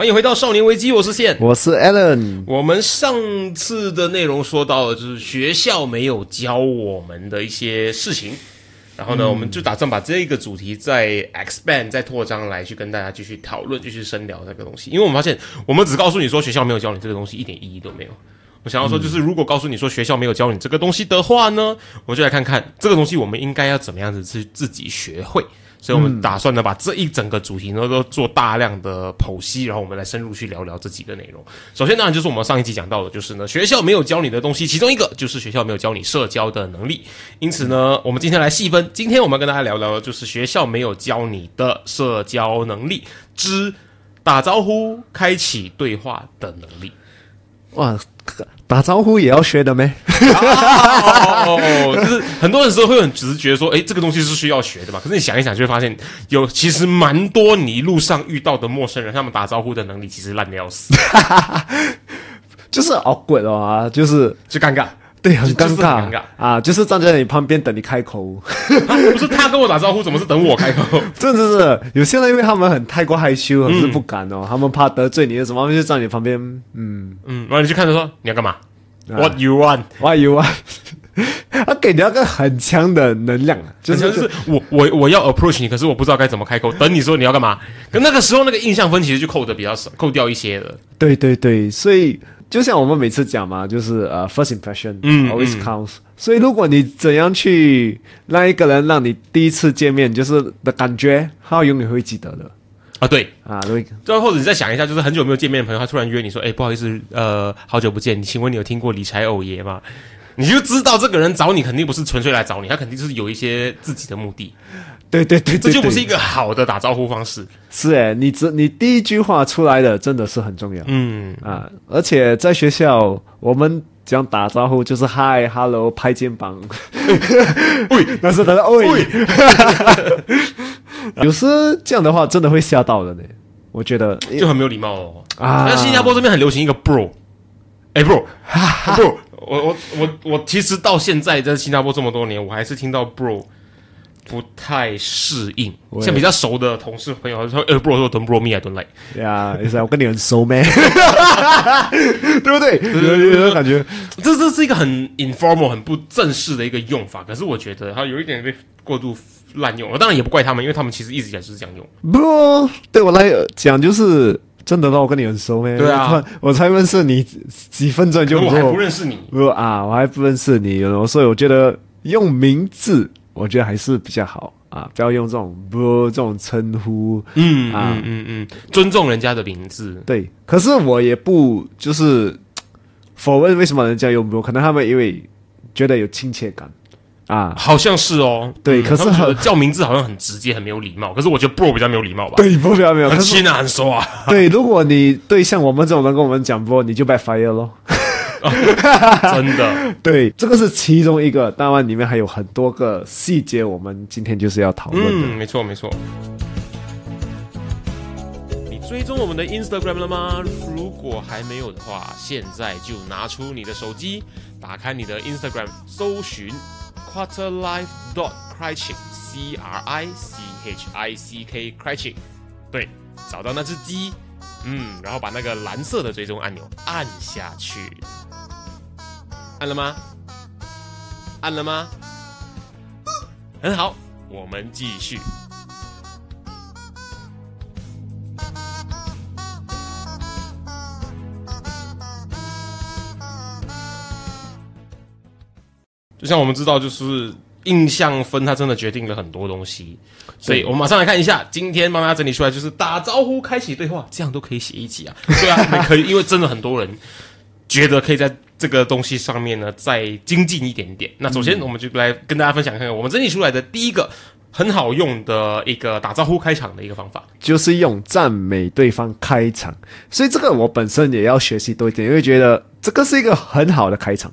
欢迎回到少年危机，我是线。我是 Alan，我们上次的内容说到了，就是学校没有教我们的一些事情，然后呢，我们就打算把这个主题再 expand、再扩张来去跟大家继续讨论、继续深聊这个东西。因为我们发现，我们只告诉你说学校没有教你这个东西，一点意义都没有。我想要说，就是如果告诉你说学校没有教你这个东西的话呢，我们就来看看这个东西我们应该要怎么样子去自己学会。所以，我们打算呢，把这一整个主题呢都做大量的剖析，然后我们来深入去聊聊这几个内容。首先，当然就是我们上一集讲到的，就是呢，学校没有教你的东西，其中一个就是学校没有教你社交的能力。因此呢，我们今天来细分，今天我们要跟大家聊聊的就是学校没有教你的社交能力之打招呼、开启对话的能力。哇，打招呼也要学的咩？哦，就是很多人时候会很直觉说，哎，这个东西是需要学的嘛？可是你想一想，就会发现有其实蛮多你路上遇到的陌生人，他们打招呼的能力其实烂的要死，就是 awkward 哦啊，就是就尴尬，对，很尴就是很尬尴尬啊，就是站在你旁边等你开口，不是他跟我打招呼，怎么是等我开口？真的是有些人因为他们很太过害羞，可是不敢哦，他们怕得罪你什么，他们就站你旁边，嗯嗯，然后你就看着说你要干嘛？What you want？What you want？他给你那个很强的能量啊，就就是是我我我要 approach 你，可是我不知道该怎么开口。等你说你要干嘛，可那个时候那个印象分其实就扣的比较少，扣掉一些了。对对对，所以就像我们每次讲嘛，就是呃，first impression，嗯 always 嗯 counts。所以如果你怎样去让一个人让你第一次见面就是的感觉，他永远会记得的啊，对，啊，对，最后或者你再想一下，就是很久没有见面的朋友，他突然约你说：“哎、不好意思，呃，好久不见，请问你有听过理财偶爷吗？”你就知道这个人找你肯定不是纯粹来找你，他肯定就是有一些自己的目的，对对对对，对这就不是一个好的打招呼方式。是诶，你这你第一句话出来的真的是很重要。嗯，啊，而且在学校，我们讲打招呼就是嗨、hello、拍肩膀，喂，那是他的喂。有时这样的话，真的会吓到人呢。我觉得，就很没有礼貌哦。啊那新加坡这边很流行一个 bro，哎、bro，bro，我我我我其实到现在在新加坡这么多年，我还是听到 bro 不太适应。像比较熟的同事朋友，他说：“呃，bro 说 don't bro me，I don't like。”呀，也是我跟你很熟咩，对不对？有有有感觉，这这是一个很 informal、很不正式的一个用法，可是我觉得它有一点被过度滥用。我当然也不怪他们，因为他们其实一直以来就是这样用。不，对我来讲就是真的让我跟你很熟咩？对啊我才认识你几分钟就我还不认识你，不啊，我还不认识你，所以我觉得用名字，我觉得还是比较好啊，不要用这种不这种称呼。嗯啊嗯嗯嗯，尊重人家的名字。对，可是我也不就是 否认为什么人家用不，可能他们因为觉得有亲切感啊。好像是哦，对可是叫名字好像很直接，很没有礼貌。可是我觉得 bro 比较没有礼貌吧，对，不比较没有，很亲啊，很熟啊。对，如果你对像我们这种人跟我们讲不，你就 backfire 咯。真的，对，这个是其中一个，当然里面还有很多个细节，我们今天就是要讨论的。嗯，没错没错。你追踪我们的 Instagram 了吗？如果还没有的话，现在就拿出你的手机，打开你的 Instagram，搜寻 Quarter Life dot Crichick C R I C H I C K Crichick，对，找到那只鸡，嗯，然后把那个蓝色的追踪按钮按下去，按了吗？按了吗？很好，我们继续。就像我们知道，就是印象分，它真的决定了很多东西。所以我们马上来看一下，今天帮大家整理出来，就是打招呼、开启对话，这样都可以写一集啊。对啊，还可以，因为真的很多人觉得可以在这个东西上面呢再精进一点点。那首先，我们就来跟大家分享看看我们整理出来的第一个很好用的一个打招呼开场的一个方法。就是用赞美对方开场，所以这个我本身也要学习多一点，因为觉得这个是一个很好的开场，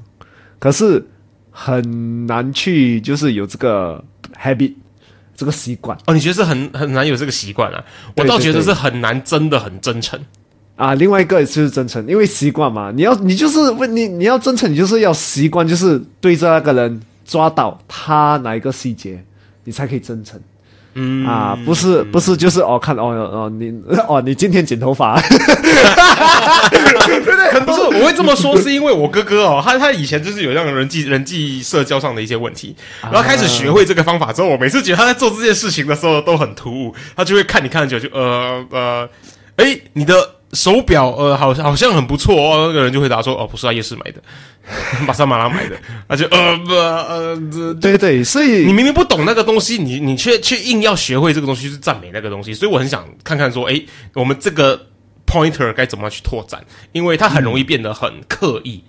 可是很难去就是有这个 habit 这个习惯哦，你觉得是很很难有这个习惯啊？我倒觉得是很难，真的很真诚。啊。另外一个就是真诚，因为习惯嘛，你要你就是问你你要真诚，你就是要习惯，就是对着那个人抓到他哪一个细节，你才可以真诚。嗯啊，不是不是，就是哦，看哦哦，你 哦，你今天剪头发，对不是，我会这么说，是因为我哥哥哦，他他以前就是有这样人际人际社交上的一些问题，然后开始学会这个方法之后，我每次觉得他在做这件事情的时候都很突兀，他就会看你看很久，就呃呃，哎，你的手表呃好好像很不错哦，那个人就回答说哦，不是在，夜市买的，马上马拉买的，他就呃不呃这。对对，所以你明明不懂那个东西，你你却却硬要学会这个东西，去赞美那个东西，所以我很想看看说，哎，我们这个 pointer 该怎么去拓展，因为它很容易变得很刻意。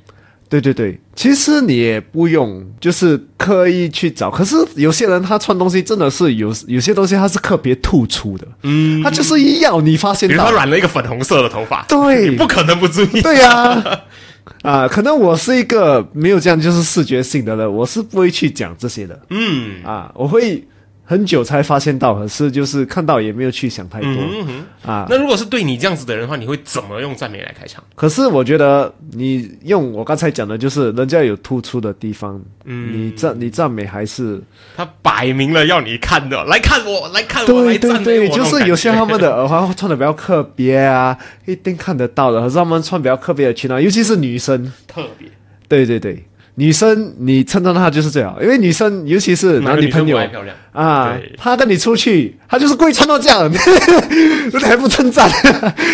对对对，其实你也不用就是刻意去找，可是有些人他穿东西真的是有有些东西他是特别突出的，嗯，他就是一要你发现到比如他，染了一个粉红色的头发，对。你不可能不注意。对呀、啊，可能我是一个没有这样就是视觉性的人，我是不会去讲这些的，嗯。啊，我会很久才发现到，可是就是看到也没有去想太多、嗯哼，啊。那如果是对你这样子的人的话，你会怎么用赞美来开场？可是我觉得你用我刚才讲的，就是人家有突出的地方，嗯，你赞你赞美还是他摆明了要你看的，来看我，来看我，来对赞美我，对对，就是有些他们的。的耳环穿的比较特别啊，一定看得到的。可是他们穿比较特别的裙啊，尤其是女生，特别，对对对，女生你称赞她就是最好，因为女生尤其是男女朋友啊，她跟你出去，她就是故意穿到这样，你还不称赞，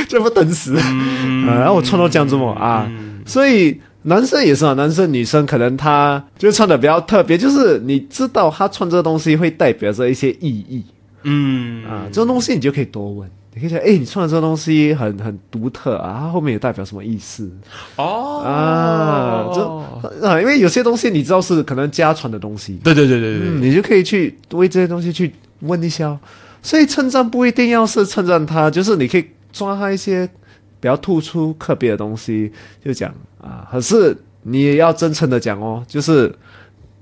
这不等死嗯啊！然后我穿到这样子嘛啊，所以。男生也是啊，男生女生可能他就穿的比较特别，就是你知道他穿这个东西会代表着一些意义，嗯啊，这种东西你就可以多问，你可以想，哎，你穿的这个东西很很独特啊，它后面也代表什么意思哦啊？这啊，因为有些东西你知道是可能家传的东西，对对对对对，嗯，你就可以去为这些东西去问一下哦。所以称赞不一定要是称赞他，就是你可以抓他一些比较突出、特别的东西，就讲啊。可是你也要真诚的讲哦，就是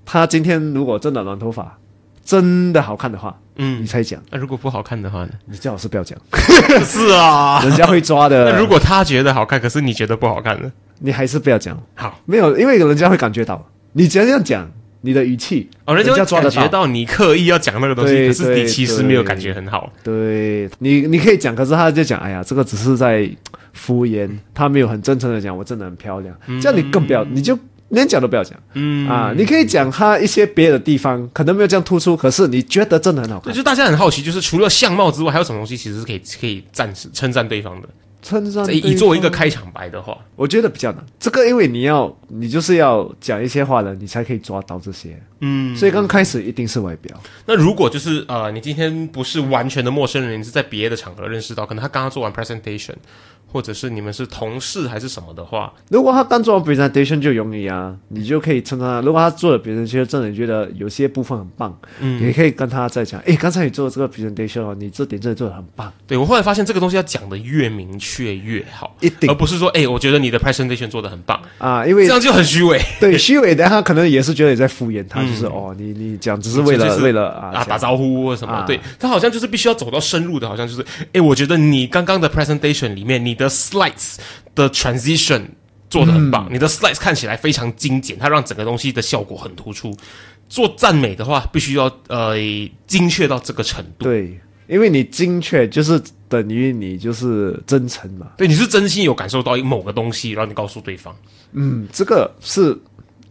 他今天如果真的染头发，真的好看的话，嗯你才讲。那如果不好看的话呢？你最好是不要讲，是啊，人家会抓的。那如果他觉得好看，可是你觉得不好看呢？你还是不要讲，好没有，因为人家会感觉到你这样讲，你的语气，哦，人家抓得感觉到你刻意要讲那个东西，可是你其实没有感觉很好。对你，你可以讲，可是他就讲，哎呀，这个只是在敷衍，他没有很真诚的讲，我真的很漂亮，这样你更不要，你就连讲都不要讲，嗯。啊，你可以讲他一些别的地方可能没有这样突出，可是你觉得真的很好对，看，就大家很好奇，就是除了相貌之外，还有什么东西其实是可以可以赞许称赞对方的？称赞以以作为一个，开场白的话，我觉得比较难。这个因为你要，你就是要讲一些话了，你才可以抓到这些，嗯，所以刚开始一定是外表。那如果就是呃，你今天不是完全的陌生人，你是在别的场合认识到，可能他刚刚做完 presentation，或者是你们是同事还是什么的话，如果他刚做完 presentation 就容易啊，你就可以称赞他。如果他做了 presentation 真的你觉得有些部分很棒，嗯，你可以跟他再讲，诶，刚才你做的这个 presentation 哦，你这点真的做的很棒，对我后来发现这个东西要讲的越明确越好，一定。而不是说，哎、我觉得你的 presentation 做的很棒，啊，因为这样就很虚伪。对虚伪的他可能也是觉得你在敷衍他，就是哦，你你讲只是为了就是为了啊啊，打招呼或什么，啊。对。他好像就是必须要走到深入的，好像就是，诶，我觉得你刚刚的 presentation 里面，你的 slides 的 transition 做的很棒，嗯。你的 slides 看起来非常精简，它让整个东西的效果很突出。做赞美的话，必须要呃精确到这个程度。对，因为你精确就是等于你就是真诚嘛，对，你是真心有感受到某个东西，然后你告诉对方。嗯，这个是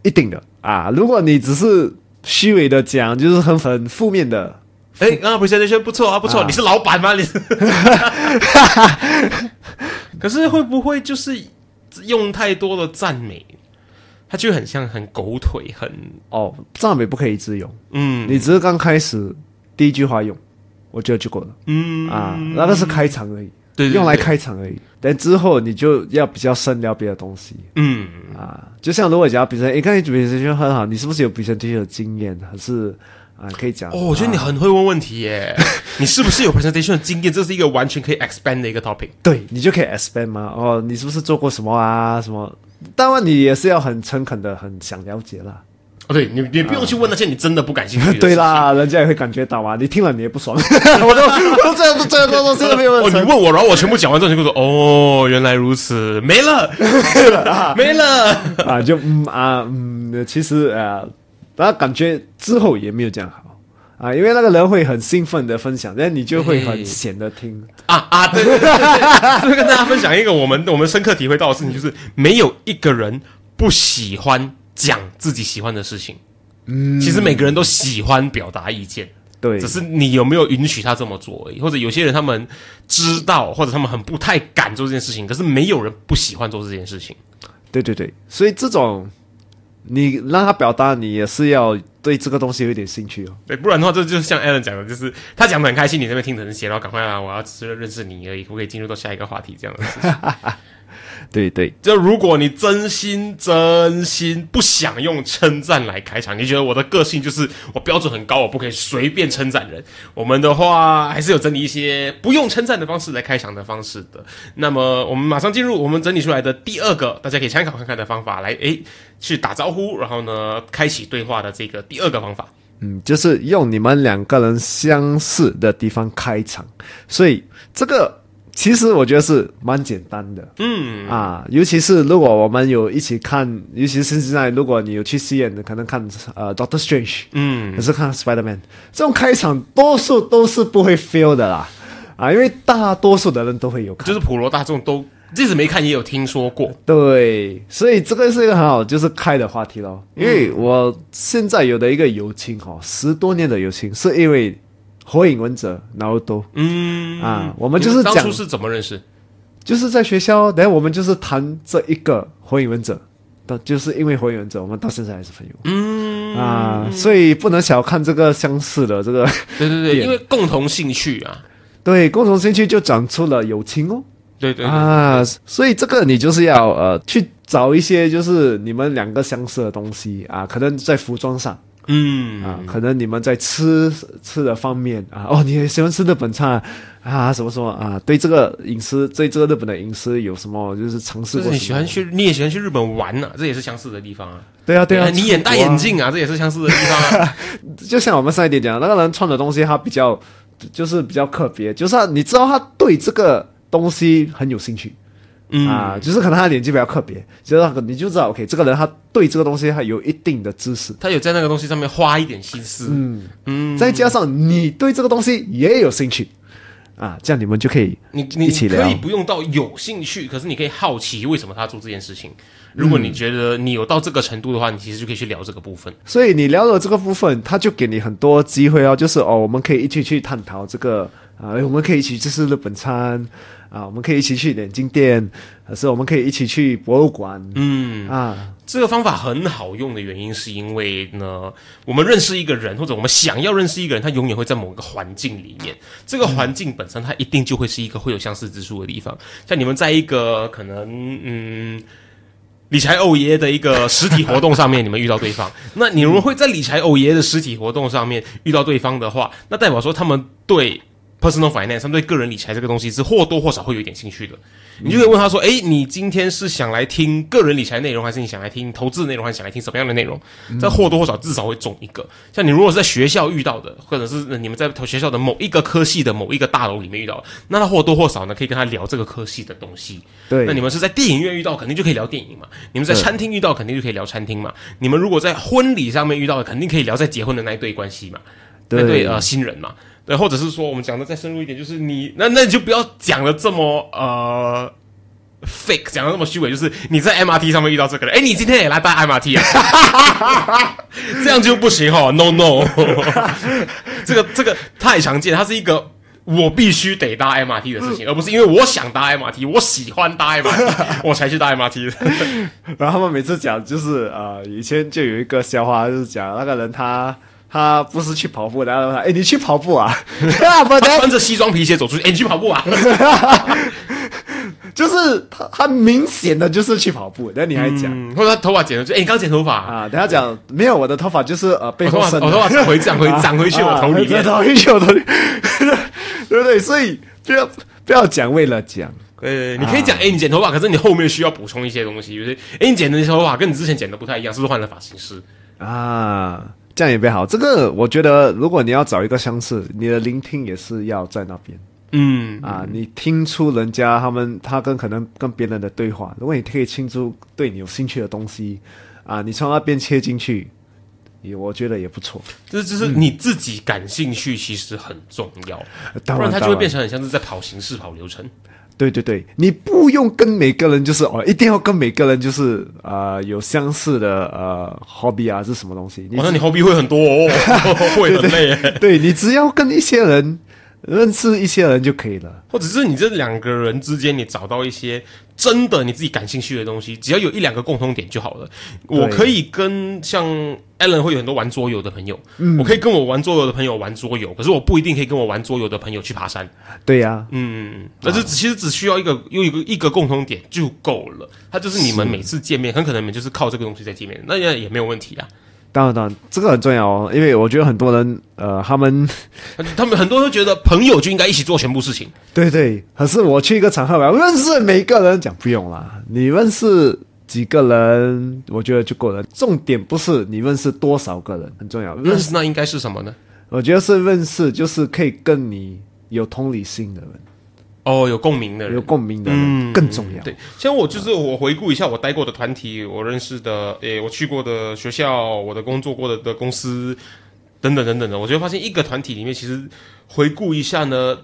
一定的啊。如果你只是虚伪的讲，就是很很负面的，哎，刚刚 presentation 不错啊，不错，啊你是老板吗？你是？可是会不会就是用太多的赞美，他就很像很狗腿，很哦，赞美不可以一直用，嗯你只是刚开始第一句话用，我觉得就够了嗯啊，那个是开场而已，对对用来对开场而已。但之后你就要比较深聊别的东西嗯啊，就像如果讲比如说，诶，刚才比赛就很好，你是不是有比赛这些的经验？还是啊，可以讲。哦，我觉得你很会问问题耶，你是不是有 presentation 的经验？这是一个完全可以 expand 的一个 topic。对你就可以 expand 吗？哦，你是不是做过什么啊？什么？当然，你也是要很诚恳的，很想了解啦。哦，对你，你不用去问那些你真的不感兴趣的。对，啦，人家也会感觉到啊。你听了你也不爽，我都我都这样这样这样，真的没有哦，你问我，然后我全部讲完之后，你就说哦，原来如此，没了，没了啊，就嗯啊嗯，其实啊，大家感觉之后也没有这样好啊，因为那个人会很兴奋的分享，但你就会很闲的听啊啊，对对对对，就跟大家分享一个我们我们深刻体会到的事情，就是没有一个人不喜欢。讲自己喜欢的事情，嗯，其实每个人都喜欢表达意见，对，只是你有没有允许他这么做而已。或者有些人他们知道，或者他们很不太敢做这件事情，可是没有人不喜欢做这件事情。对对对，所以这种你让他表达，你也是要对这个东西有点兴趣哦。对，不然的话，这就是像 Alan 讲的，就是他讲的很开心，你那边听成写，然后赶快啊，我要只是认识你而已，可不可以进入到下一个话题这样的事情。对对，就如果你真心真心不想用称赞来开场，你觉得我的个性就是我标准很高，我不可以随便称赞人。我们的话还是有整理一些不用称赞的方式来开场的方式的。那么我们马上进入我们整理出来的第二个，大家可以参考看看的方法，来诶去打招呼，然后呢开启对话的这个第二个方法。嗯，就是用你们两个人相似的地方开场，所以这个。其实我觉得是蛮简单的，嗯。啊，尤其是如果我们有一起看，尤其是现在如果你有去戏院的，可能看呃 Doctor Strange，嗯，可是看 Spider Man，这种开场多数都是不会 feel 的啦，啊，因为大多数的人都会有，就是普罗大众都即使没看也有听说过，对，所以这个是一个很好就是开的话题咯。因为我现在有的一个友情哈，十多年的友情，是因为。火影忍者，然后都嗯啊，我们就是讲当初是怎么认识？就是在学校，等下我们就是谈这一个火影忍者，的，就是因为火影忍者，我们到现在还是朋友。嗯啊，所以不能小看这个相似的这个，对对对，因为共同兴趣啊，对，共同兴趣就长出了友情哦。对对啊，所以这个你就是要呃去找一些就是你们两个相似的东西啊，可能在服装上。嗯啊，可能你们在吃吃的方面啊，哦，你也喜欢吃日本菜啊？什么什么啊？对这个饮食，对这个日本的饮食有什么就是尝试过？你喜欢去，你也喜欢去日本玩呢？这也是相似的地方啊。对啊，对啊，你眼戴眼镜啊，这也是相似的地方啊。就像我们上一点讲，那个人穿的东西他比较就是比较特别，就是你知道他对这个东西很有兴趣。啊，就是可能他的年纪比较特别，就是那个你就知道，OK，这个人他对这个东西他有一定的知识，他有在那个东西上面花一点心思，嗯嗯，再加上你对这个东西也有兴趣，啊，这样你们就可以你你可以不用到有兴趣，可是你可以好奇为什么他做这件事情。如果你觉得你有到这个程度的话，你其实就可以去聊这个部分。所以你聊了这个部分，他就给你很多机会哦，就是哦，我们可以一起去探讨这个啊，我们可以一起去吃日本餐。啊，我们可以一起去眼镜店，可是我们可以一起去博物馆？嗯，啊，这个方法很好用的原因是因为呢，我们认识一个人，或者我们想要认识一个人，他永远会在某个环境里面。这个环境本身，它一定就会是一个会有相似之处的地方。像你们在一个可能嗯理财欧爷的一个实体活动上面，你们遇到对方，那你们会在理财欧爷的实体活动上面遇到对方的话，那代表说他们对。Personal finance，他们对个人理财这个东西是或多或少会有一点兴趣的。你就可以问他说：“哎，你今天是想来听个人理财内容，还是你想来听投资内容，还是想来听什么样的内容？”这或多或少至少会中一个。像你如果是在学校遇到的，或者是你们在学校的某一个科系的某一个大楼里面遇到，那他或多或少呢可以跟他聊这个科系的东西。对，那你们是在电影院遇到，肯定就可以聊电影嘛。你们在餐厅遇到，肯定就可以聊餐厅嘛。你们如果在婚礼上面遇到的，肯定可以聊在结婚的那一对关系嘛，那对呃新人嘛。对，或者是说，我们讲的再深入一点，就是你那那你就不要讲的这么呃 fake，讲的那么虚伪，就是你在 MRT 上面遇到这个人，哎，你今天也来搭 MRT 啊？这样就不行哈，no no，这个这个太常见，它是一个我必须得搭 MRT 的事情，而不是因为我想搭 MRT，我喜欢搭 MRT，我才去搭 MRT 的。然后他们每次讲就是呃，以前就有一个笑话，就是讲那个人他。他不是去跑步，然后他哎，你去跑步啊？他穿着西装皮鞋走出去，哎，你去跑步啊？就是他他明显的就是去跑步，但你还讲、嗯，或者他头发剪了，就哎，你刚剪头发，啊，等下讲没有我的头发就是呃背我头发后生的，我头发长回长回长回去 我头里面啊，长回去我头里，对不对？所以不要不要讲为了讲，呃，你可以讲，哎，你剪头发，可是你后面需要补充一些东西，就是，哎，你剪的头发跟你之前剪的不太一样，是不是换了发型师？啊，这样也不好。这个我觉得，如果你要找一个相似，你的聆听也是要在那边嗯，啊。你听出人家他们他跟可能跟别人的对话，如果你可以听出对你有兴趣的东西啊，你从那边切进去，也我觉得也不错。就是就是你自己感兴趣，其实很重要，不然它就会变成很像是在跑形式、跑流程。对对对，你不用跟每个人就是哦，一定要跟每个人就是呃有相似的呃 hobby 啊，是什么东西？你哇，那你 hobby 会很多哦，会很累耶。对你只要跟一些人认识一些人就可以了。或者是你这两个人之间，你找到一些真的你自己感兴趣的东西，只要有一两个共同点就好了。我可以跟像 Alan 会有很多玩桌游的朋友，我可以跟我玩桌游的朋友玩桌游，可是我不一定可以跟我玩桌游的朋友去爬山。对呀、嗯，但是其实只需要一个有一个一个共同点就够了。它就是你们每次见面，很可能你们就是靠这个东西在见面，那也也没有问题啊。当然当然，这个很重要哦，因为我觉得很多人呃，他们 他们很多人都觉得朋友就应该一起做全部事情。对对，可是我去一个场合，我认识每个人，讲不用啦，你认识几个人，我觉得就够了。重点不是你认识多少个人，很重要。认识那应该是什么呢？我觉得是认识，就是可以跟你有同理心的人，哦，有共鸣的人有。共鸣的人、嗯更重要。对，像我就是我回顾一下我待过的团体，我认识的，诶，我去过的学校，我的工作过的的公司，等等等等的，我就会发现一个团体里面，其实回顾一下呢，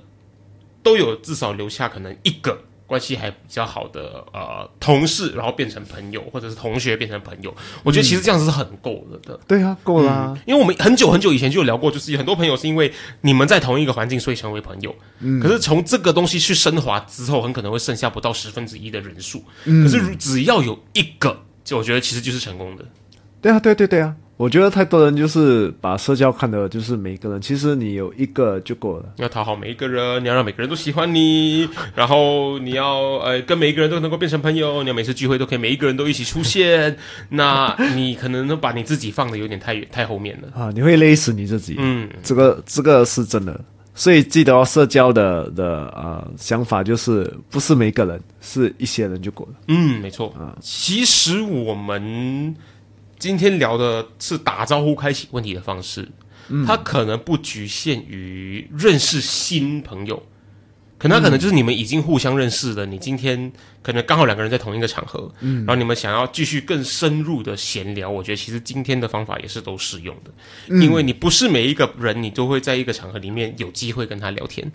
都有至少留下可能一个关系还比较好的呃同事，然后变成朋友，或者是同学变成朋友。我觉得其实这样子是很够了的。对啊，够啦、因为我们很久很久以前就有聊过，就是有很多朋友是因为你们在同一个环境，所以成为朋友。嗯，可是从这个东西去升华之后，很可能会剩下不到十分之一的人数。嗯，可是如只要有一个，就我觉得其实就是成功的。对啊，对对对啊，我觉得太多人就是把社交看的就是每个人，其实你有一个就够了。你要讨好每一个人，你要让每个人都喜欢你，然后你要呃跟每一个人都能够变成朋友，你要每次聚会都可以每一个人都一起出现。那你可能都把你自己放的有点太远太后面了。啊，你会累死你自己。嗯，这个这个是真的，所以记得哦，社交的的呃想法就是不是每个人，是一些人就够了。嗯，没错啊。其实我们今天聊的是打招呼开启问题的方式，它可能不局限于认识新朋友，可能它可能就是你们已经互相认识了，你今天可能刚好两个人在同一个场合，嗯，然后你们想要继续更深入的闲聊，我觉得其实今天的方法也是都适用的，因为你不是每一个人你都会在一个场合里面有机会跟他聊天。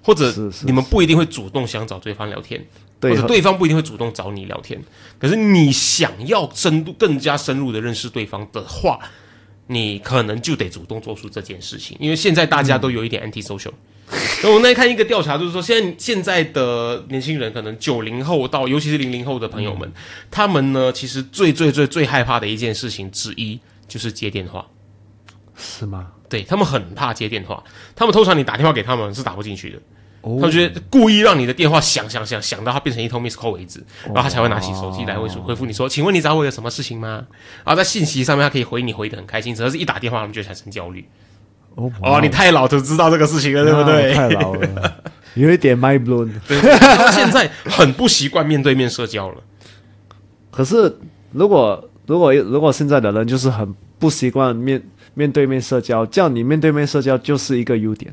或者你们不一定会主动想找对方聊天，对或者对方不一定会主动找你聊天。可是你想要深度更加深入的认识对方的话，你可能就得主动做出这件事情，因为现在大家都有一点 anti social。然后我那天看一个调查，就是说现在现在的年轻人，可能九零后到尤其是零零后的朋友们，他们呢其实最最最最害怕的一件事情之一就是接电话。是吗？对他们很怕接电话，他们通常你打电话给他们是打不进去的。哦他们觉得故意让你的电话响响响响到它变成一通 miss call 为止，然后他才会拿起手机来回复回复你说：“请问你找我有什么事情吗？”然后在信息上面他可以回你回的很开心，只要是一打电话他们就会产生焦虑。哦哦，你太老就知道这个事情了，对不对？啊太老了，有一点 mind blown。对，他们现在很不习惯面对面社交了。可是如果如果如果现在的人就是很不习惯面面对面社交，叫你面对面社交就是一个优点。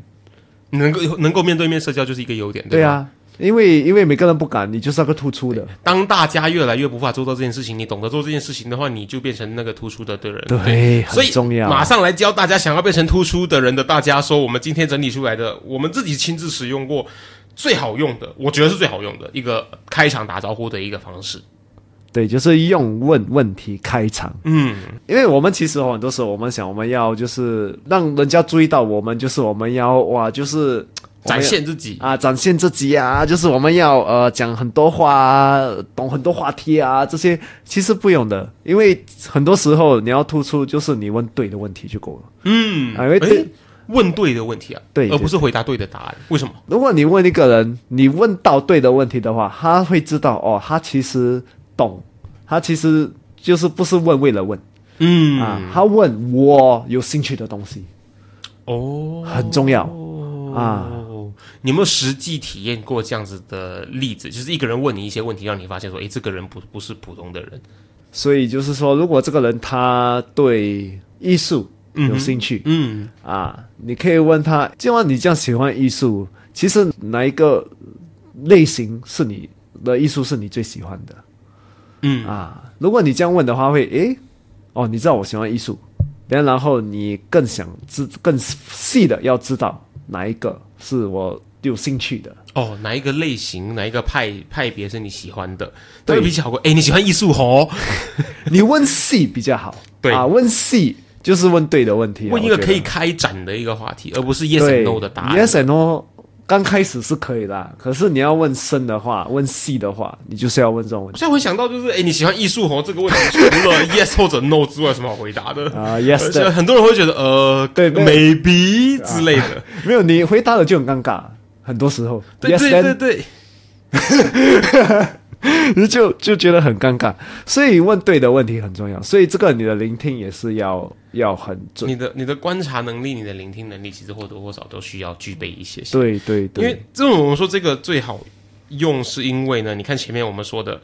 能够能够面对面社交就是一个优点，吧？对啊，因为因为每个人不敢，你就是那个突出的。当大家越来越无法做到这件事情，你懂得做这件事情的话，你就变成那个突出的的人。对所以很重要马上来教大家想要变成突出的人的大家说，我们今天整理出来的，我们自己亲自使用过最好用的，我觉得是最好用的一个开场打招呼的一个方式。对，就是用问问题开场。嗯，因为我们其实哦很多时候我们想我们要就是让人家注意到我们，就是我们要哇，就是展要现自己。啊，展现自己啊，就是我们要呃讲很多话啊，懂很多话题啊，这些其实不用的，因为很多时候你要突出，就是你问对的问题就够了嗯，啊，因为问对的问题啊，对而不是回答对的答案。为什么？如果你问一个人，你问到对的问题的话，他会知道哦，他其实懂，他其实就是不是问为了问、嗯啊，他问我有兴趣的东西，哦，很重要啊。哦，你有没有实际体验过这样子的例子？就是一个人问你一些问题，让你发现说，诶，这个人不不是普通的人。所以就是说，如果这个人他对艺术有兴趣、嗯啊，你可以问他，既然你这样喜欢艺术，其实哪一个类型是你的艺术是你最喜欢的？嗯啊，如果你这样问的话，会诶，哦，你知道我喜欢艺术，然然后你更想知更细的要知道哪一个是我有兴趣的，哦，哪一个类型、哪一个派派别是你喜欢的？对对比起好过，诶，你喜欢艺术哦，你问细比较好。对啊，问细就是问对的问题啊，问一个可以开展的一个话题，而不是 yes 对 and no 的答案。Yes and no，刚开始是可以的，可是你要问深的话，问细的话，你就是要问这种问题我现在会想到就是，哎，你喜欢艺术哦这个问题，除了 yes 或者 no 之外，有什么好回答的？啊。而 Yes 且很多人会觉得，呃，对对 maybe 之类的。没有，你回答了就很尴尬，很多时候对 Yes 对对对，你 就就觉得很尴尬，所以问对的问题很重要，所以这个你的聆听也是要要很准。你的你的观察能力、你的聆听能力，其实或多或少都需要具备一些些。对对因为，这种我们说这个最好用，是因为呢，你看前面我们说的，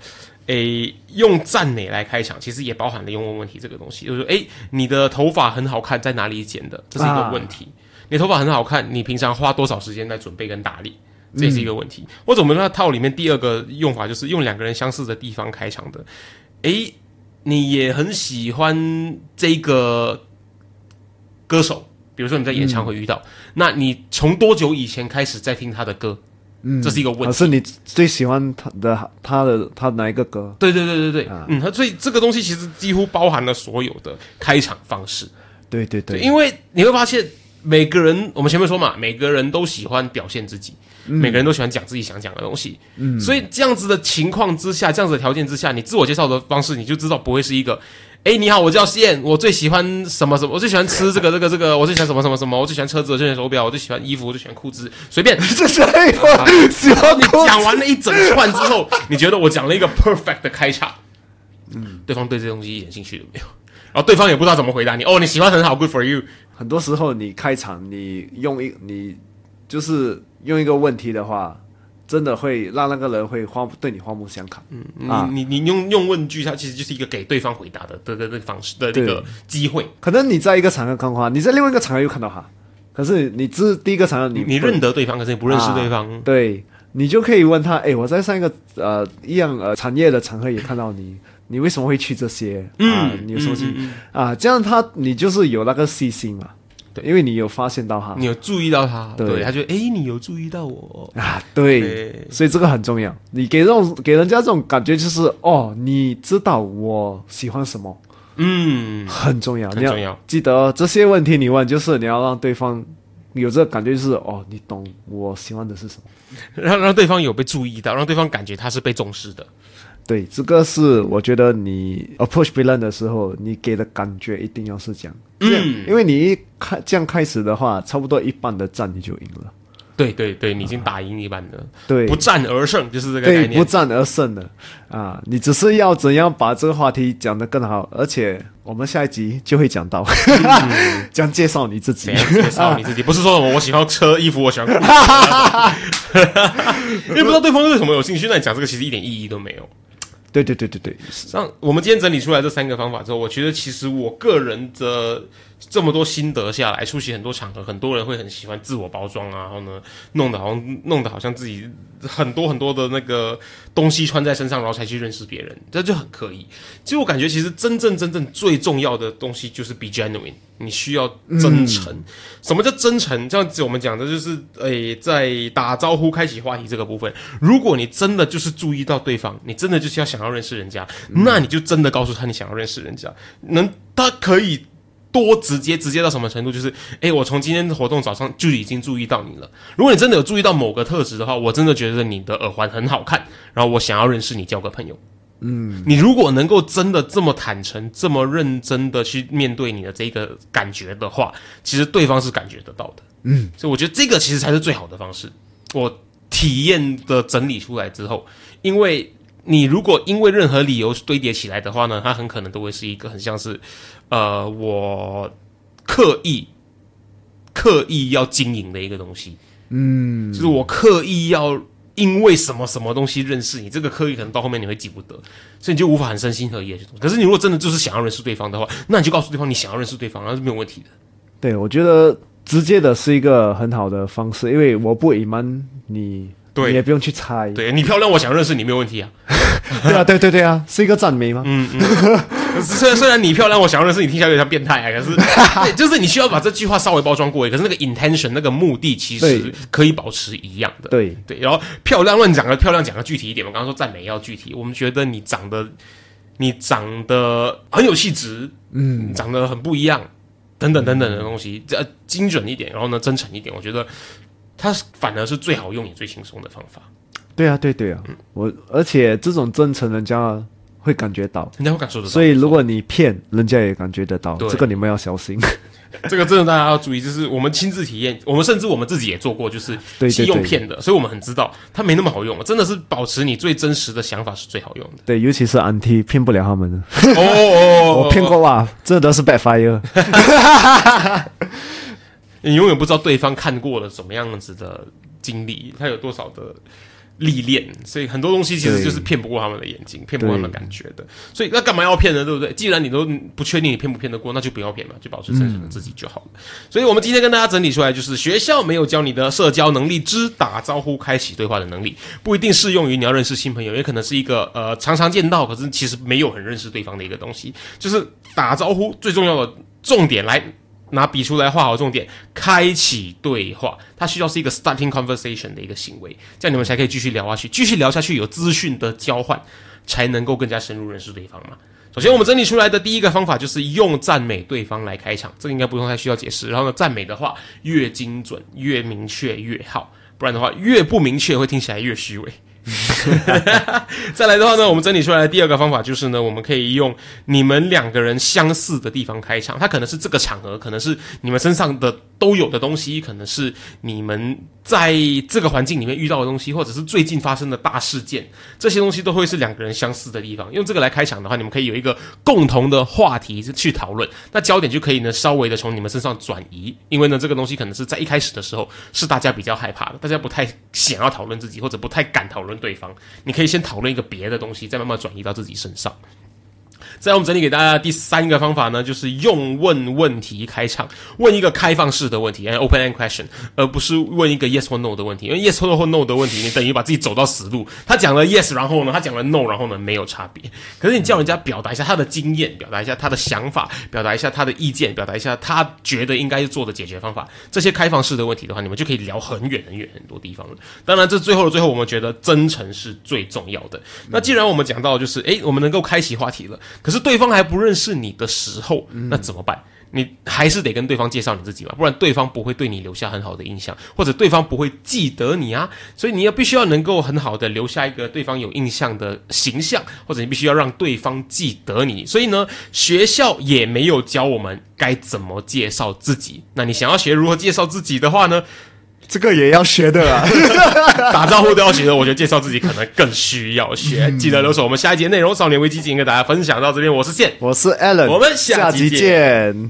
诶，用赞美来开场，其实也包含了用问问题这个东西，就是说，诶，你的头发很好看，在哪里剪的？这是一个问题。你头发很好看，你平常花多少时间在准备跟打理？这也是一个问题。或者我们那套里面第二个用法，就是用两个人相似的地方开场的。诶，你也很喜欢这个歌手，比如说你在演唱会遇到，那你从多久以前开始在听他的歌？嗯，这是一个问题。老师，你最喜欢他的他的他哪一个歌？对对对对对，啊嗯，他所以这个东西其实几乎包含了所有的开场方式。对对对，因为你会发现每个人，我们前面说嘛，每个人都喜欢表现自己，每个人都喜欢讲自己想讲的东西。嗯，所以这样子的情况之下，这样子的条件之下，你自我介绍的方式，你就知道不会是一个。哎，你好，我叫燕，我最喜欢什么什么，我最喜欢吃这个这个这个，我最喜欢什么什么什么，我最喜欢车子，我最喜欢手表，我最喜欢衣服，我最喜欢裤子，随便。这是一个喜欢你讲完了一整串之后，你觉得我讲了一个 perfect 的开场，嗯，对方对这东西一点兴趣都没有，然后对方也不知道怎么回答你。哦，你喜欢很好，good for you。很多时候你开场，你用一你就是用一个问题的话，真的会让那个人会花对你刮目相看。嗯啊，你你你用用问句，它其实就是一个给对方回答的的的的方式的这个机会。可能你在一个场合看到他，你在另外一个场合又看到他，可是你只第一个场合你你你认得对方，可是你不认识对方。啊对你就可以问他，哎，我在上一个呃一样呃产业的场合也看到你，你为什么会去这些？啊，你有什么兴趣、嗯啊？这样他你就是有那个细心嘛，对。因为你有发现到他。你有注意到他，对。对，他就哎，你有注意到我，啊，对，对。所以这个很重要。你给这种给人家这种感觉就是哦，你知道我喜欢什么，嗯，很重要，你很重要。记得这些问题你问，就是你要让对方有这个感觉，就是哦，你懂我喜欢的是什么。让让对方有被注意到，让对方感觉他是被重视的。对，这个是我觉得你 approach 别人的时候，你给的感觉一定要是这样。嗯因为你一开这样开始的话，差不多一半的战你就赢了。对对对，你已经打赢一半了，对，不战而胜就是这个概对，念不。战而胜的啊！你只是要怎样把这个话题讲得更好，而且我们下一集就会讲到，这样介绍你自己介绍你自己？不是说我我喜欢车衣服，我喜欢 因为不知道对方对什么有兴趣，那你讲这个其实一点意义都没有。对对对对对，上我们今天整理出来这三个方法之后，我觉得其实我个人的这么多心得下来，出席很多场合，很多人会很喜欢自我包装啊，然后呢，弄得好像弄得好像自己很多很多的那个东西穿在身上，然后才去认识别人，这就很刻意。其实我感觉，其实真正真正最重要的东西就是 be genuine，你需要真诚。什么叫真诚？这样子我们讲的就是，诶，在打招呼、开启话题这个部分，如果你真的就是注意到对方，你真的就是要想要认识人家，那你就真的告诉他你想要认识人家，能他可以。多直接，直接到什么程度？就是，诶，我从今天的活动早上就已经注意到你了。如果你真的有注意到某个特质的话，我真的觉得你的耳环很好看，然后我想要认识你，交个朋友。嗯，你如果能够真的这么坦诚、这么认真的去面对你的这个感觉的话，其实对方是感觉得到的。嗯，所以我觉得这个其实才是最好的方式。我体验的整理出来之后，因为你如果因为任何理由堆叠起来的话呢，它很可能都会是一个很像是，呃，我刻意刻意要经营的一个东西。嗯，就是我刻意要因为什么什么东西认识你，这个刻意可能到后面你会记不得，所以你就无法很身心合一去做。可是你如果真的就是想要认识对方的话，那你就告诉对方你想要认识对方，那是没有问题的。对，我觉得直接的是一个很好的方式，因为我不隐瞒你，对你也不用去猜。对你漂亮，我想认识你没有问题啊。对啊，对对对啊，是一个赞美吗？嗯嗯。虽然虽然你漂亮，我想要认识你，听起来有点像变态啊。可是，对，就是你需要把这句话稍微包装过。可是那个 intention 那个目的其实可以保持一样的。对对。然后漂亮乱讲的，漂亮讲的具体一点。我刚刚说赞美要具体，我们觉得你长得你长得很有气质，嗯，长得很不一样，等等等等的东西，这精准一点，然后呢真诚一点，我觉得它反而是最好用也最轻松的方法。对啊，对对啊，我而且这种真诚，人家会感觉到，人家会感受得到。所以如果你骗，人家也感觉得到，这个你们要小心。这个真的大家要注意，就是我们亲自体验，我们甚至我们自己也做过，就是用骗的，所以我们很知道它没那么好用。真的是保持你最真实的想法是最好用的。对，尤其是安 T 骗不了他们的。哦，我骗过哇，真的是 backfire。你永远不知道对方看过了什么样子的经历，他有多少的。历练，所以很多东西其实就是骗不过他们的眼睛，骗不过他们感觉的。所以那干嘛要骗呢？对不对？既然你都不确定你骗不骗得过，那就不要骗嘛，就保持真实的自己就好了。所以我们今天跟大家整理出来，就是学校没有教你的社交能力之打招呼、开启对话的能力，不一定适用于你要认识新朋友，也可能是一个呃常常见到，可是其实没有很认识对方的一个东西。就是打招呼最重要的重点来。拿笔出来画好重点，开启对话，它需要是一个 starting conversation 的一个行为，这样你们才可以继续聊下去，继续聊下去有资讯的交换，才能够更加深入认识对方嘛。首先，我们整理出来的第一个方法就是用赞美对方来开场，这个应该不用太需要解释。然后呢，赞美的话越精准、越明确越好，不然的话越不明确会听起来越虚伪。再来的话呢，我们整理出来的第二个方法就是呢，我们可以用你们两个人相似的地方开场，它可能是这个场合，可能是你们身上的都有的东西，可能是你们在这个环境里面遇到的东西，或者是最近发生的大事件，这些东西都会是两个人相似的地方。用这个来开场的话，你们可以有一个共同的话题去讨论，那焦点就可以呢稍微的从你们身上转移，因为呢这个东西可能是在一开始的时候是大家比较害怕的，大家不太想要讨论自己，或者不太敢讨论。对方，你可以先讨论一个别的东西，再慢慢转移到自己身上。在我们整理给大家第三个方法呢，就是用问问题开场，问一个开放式的问题，an，open end question，而不是问一个 yes 或 no 的问题。因为 yes 或 no 的问题，你等于把自己走到死路。他讲了 yes，然后呢，他讲了 no，然后呢，没有差别。可是你叫人家表达一下他的经验，表达一下他的想法，表达一下他的意见，表达一下他觉得应该做的解决方法，这些开放式的问题的话，你们就可以聊很远很远很多地方了。当然，这最后的最后，我们觉得真诚是最重要的。那既然我们讲到就是，诶，我们能够开启话题了。可是对方还不认识你的时候，那怎么办？你还是得跟对方介绍你自己嘛，不然对方不会对你留下很好的印象，或者对方不会记得你啊。所以你要必须要能够很好的留下一个对方有印象的形象，或者你必须要让对方记得你。所以呢，学校也没有教我们该怎么介绍自己。那你想要学如何介绍自己的话呢？这个也要学的啊，打招呼都要学的。我觉得介绍自己可能更需要学。记得留守我们下一节内容，少年危机已经跟大家分享到这边。我是健，我是 Allen，我们下集见。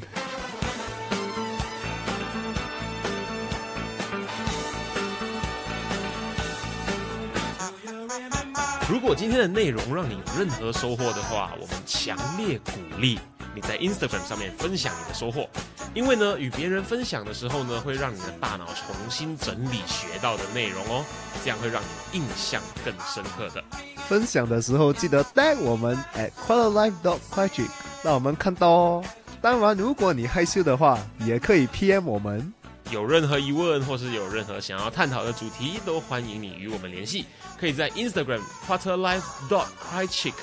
如果今天的内容让你有任何收获的话，我们强烈鼓励。你在 Instagram 上面分享你的收获，因为呢，与别人分享的时候呢，会让你的大脑重新整理学到的内容哦，这样会让你印象更深刻的。分享的时候记得带我们 at quarterlife dot quick，让我们看到哦。当然，如果你害羞的话，也可以 PM 我们。有任何疑问或是有任何想要探讨的主题，都欢迎你与我们联系。可以在 Instagram quarterlife dot quick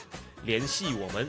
联系我们。